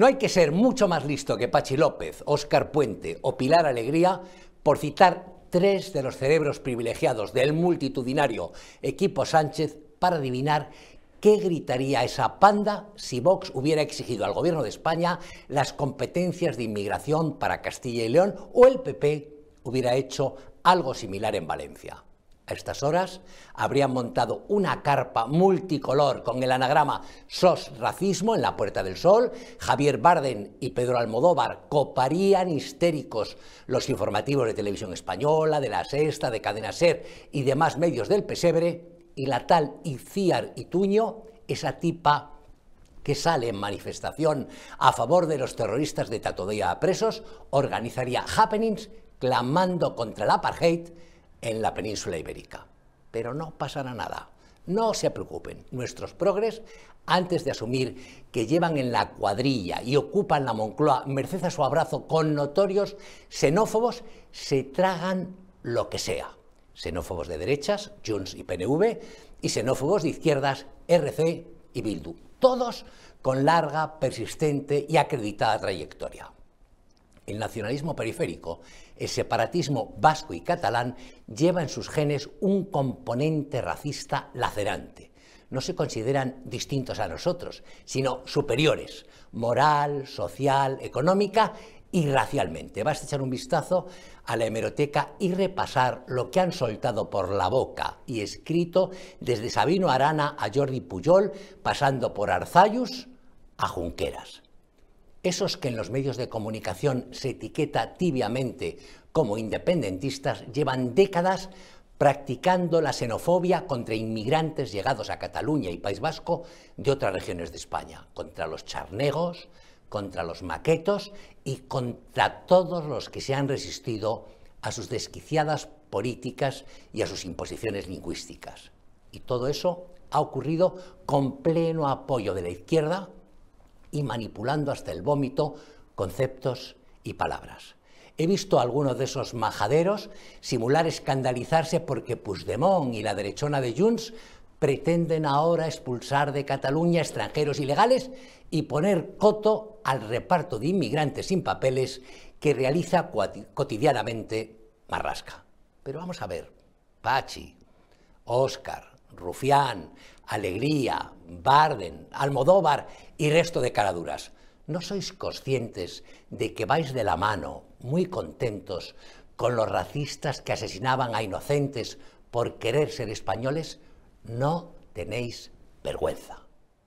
No hay que ser mucho más listo que Pachi López, Óscar Puente o Pilar Alegría por citar tres de los cerebros privilegiados del multitudinario equipo Sánchez para adivinar qué gritaría esa panda si Vox hubiera exigido al gobierno de España las competencias de inmigración para Castilla y León o el PP hubiera hecho algo similar en Valencia. A estas horas habrían montado una carpa multicolor con el anagrama SOS Racismo en la Puerta del Sol, Javier Barden y Pedro Almodóvar coparían histéricos los informativos de televisión española, de la Sexta, de Cadena Ser y demás medios del pesebre, y la tal Iciar Ituño, esa tipa que sale en manifestación a favor de los terroristas de Tatodea presos, organizaría happenings clamando contra el apartheid en la península ibérica. Pero no pasará nada. No se preocupen, nuestros progres, antes de asumir que llevan en la cuadrilla y ocupan la Moncloa merced a su abrazo con notorios xenófobos, se tragan lo que sea. Xenófobos de derechas, Junts y PNV, y xenófobos de izquierdas, RC y Bildu. Todos con larga, persistente y acreditada trayectoria el nacionalismo periférico, el separatismo vasco y catalán lleva en sus genes un componente racista lacerante. No se consideran distintos a nosotros, sino superiores, moral, social, económica y racialmente. Basta echar un vistazo a la hemeroteca y repasar lo que han soltado por la boca y escrito desde Sabino Arana a Jordi Pujol, pasando por Arzayus a Junqueras esos que en los medios de comunicación se etiqueta tibiamente como independentistas llevan décadas practicando la xenofobia contra inmigrantes llegados a Cataluña y País Vasco de otras regiones de España, contra los charnegos, contra los maquetos y contra todos los que se han resistido a sus desquiciadas políticas y a sus imposiciones lingüísticas. Y todo eso ha ocurrido con pleno apoyo de la izquierda, y manipulando hasta el vómito conceptos y palabras. He visto a algunos de esos majaderos simular escandalizarse porque Puigdemont y la derechona de Junts pretenden ahora expulsar de Cataluña extranjeros ilegales y poner coto al reparto de inmigrantes sin papeles que realiza cotidianamente Marrasca. Pero vamos a ver, Pachi, Óscar, Rufián, Alegría, Barden, Almodóvar y resto de caraduras. ¿No sois conscientes de que vais de la mano, muy contentos, con los racistas que asesinaban a inocentes por querer ser españoles? No tenéis vergüenza.